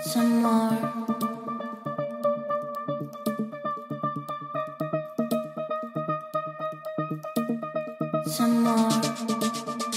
some more. some more.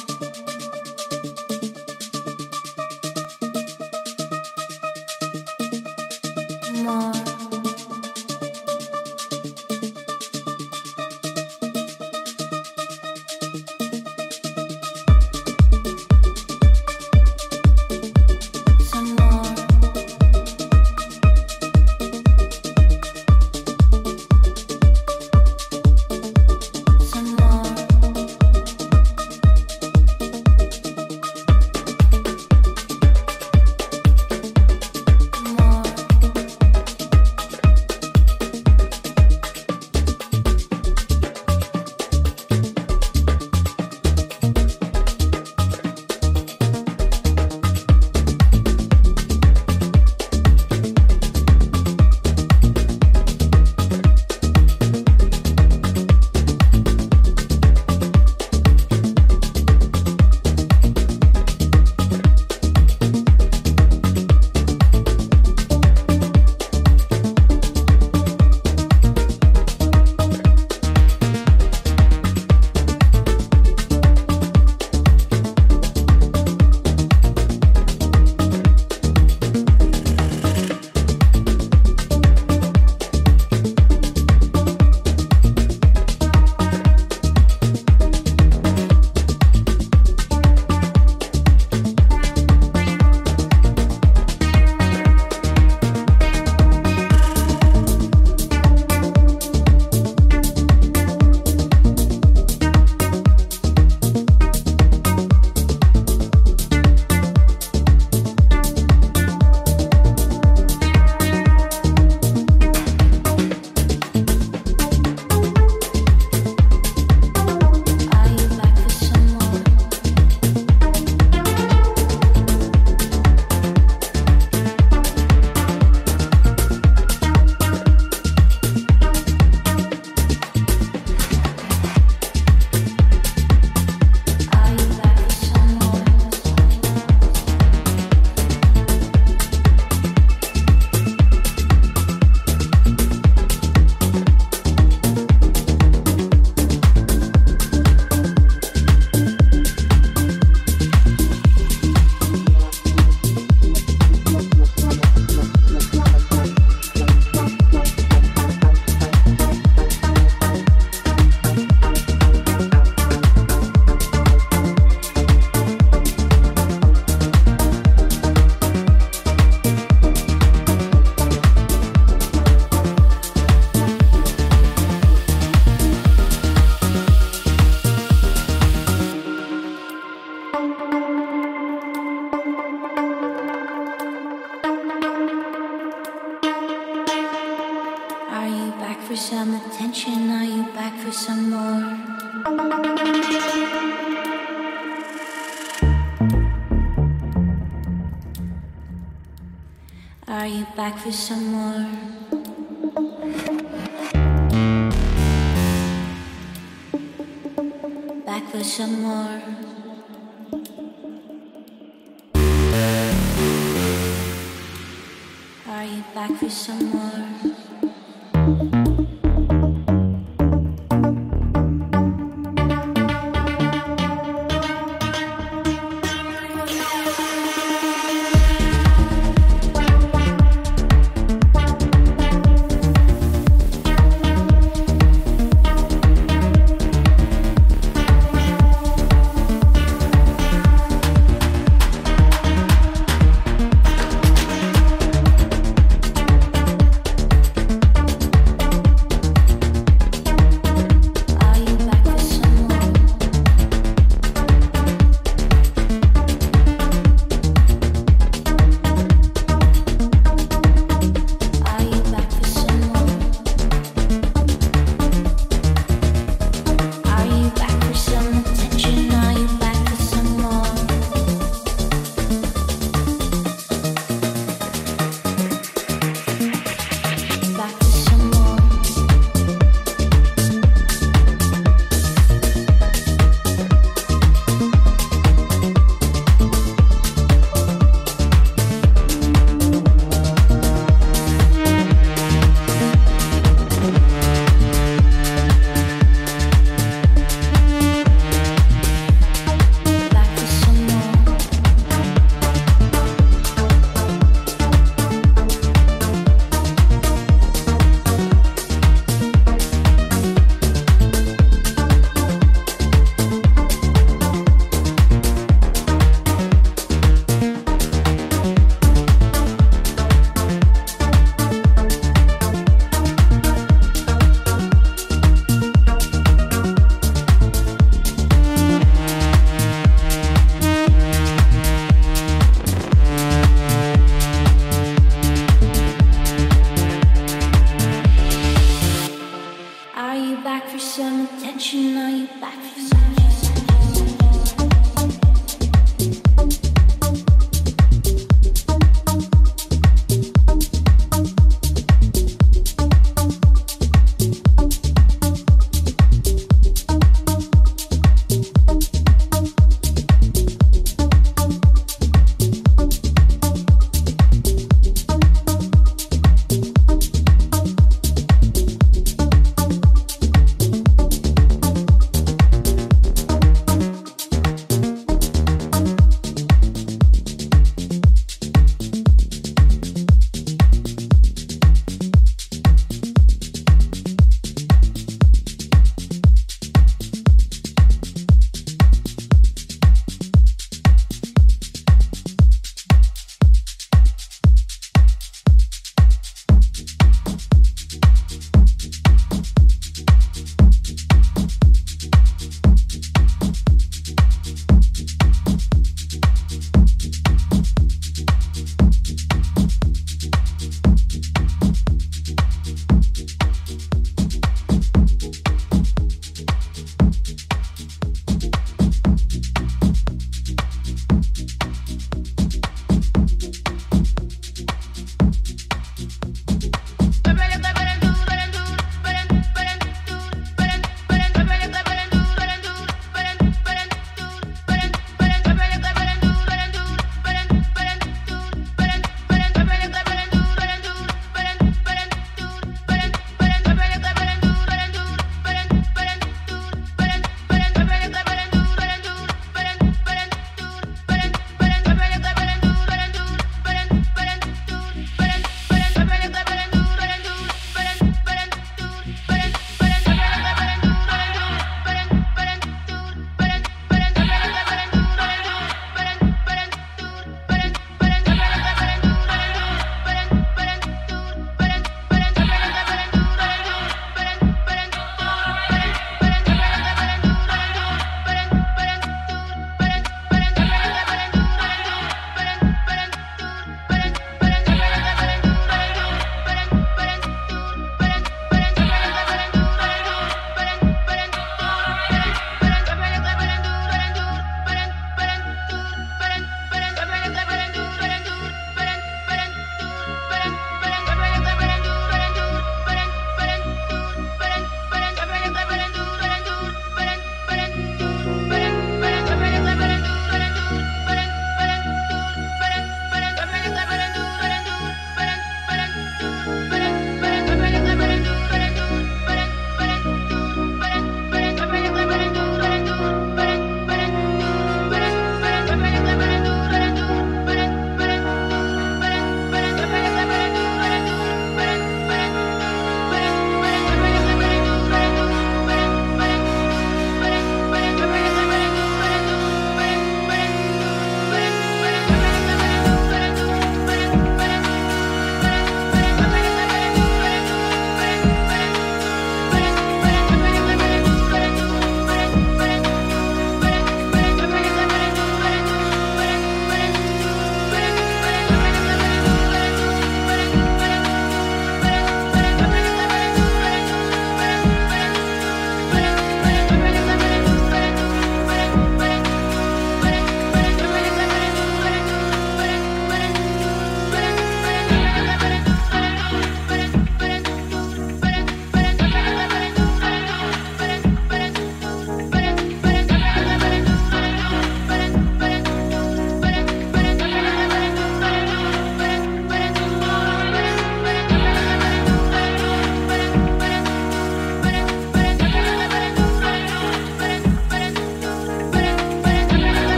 some